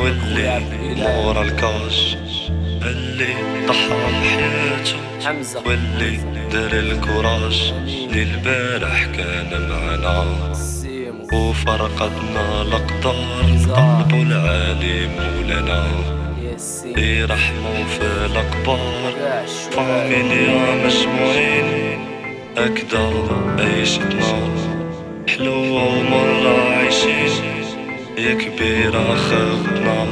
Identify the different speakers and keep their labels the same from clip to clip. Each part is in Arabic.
Speaker 1: واللي مورا الكاش اللي ضحى بحياته
Speaker 2: حمزة.
Speaker 1: واللي دار الكوراج اللي البارح كان معنا. وفرقتنا الأقدار. قلبو العالي مولانا.
Speaker 2: ياسين
Speaker 1: يرحمو في
Speaker 2: الشوال
Speaker 1: فاميليا مجموعين أكدا عيشتنا. يا كبيرة خدنا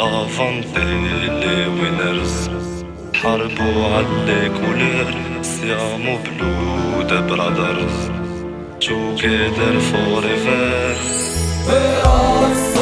Speaker 1: افانتي وينرز حاربوا على كولر سيامو بلود برادرز. together forever
Speaker 3: Però solidaire,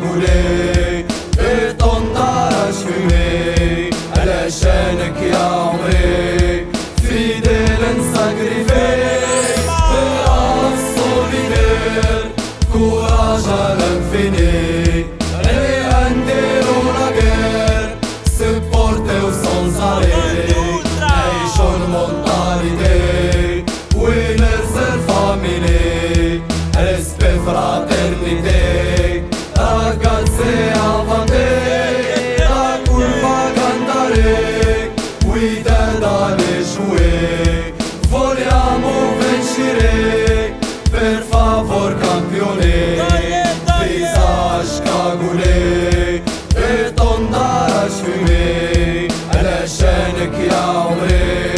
Speaker 3: Visage cagoulé, et tondarage fumé علشانك يا عمري فيديل انساكريفي Peur solidaire, courage à l'infini Rientero قولي في طنطا اشفي علشانك يا عمري.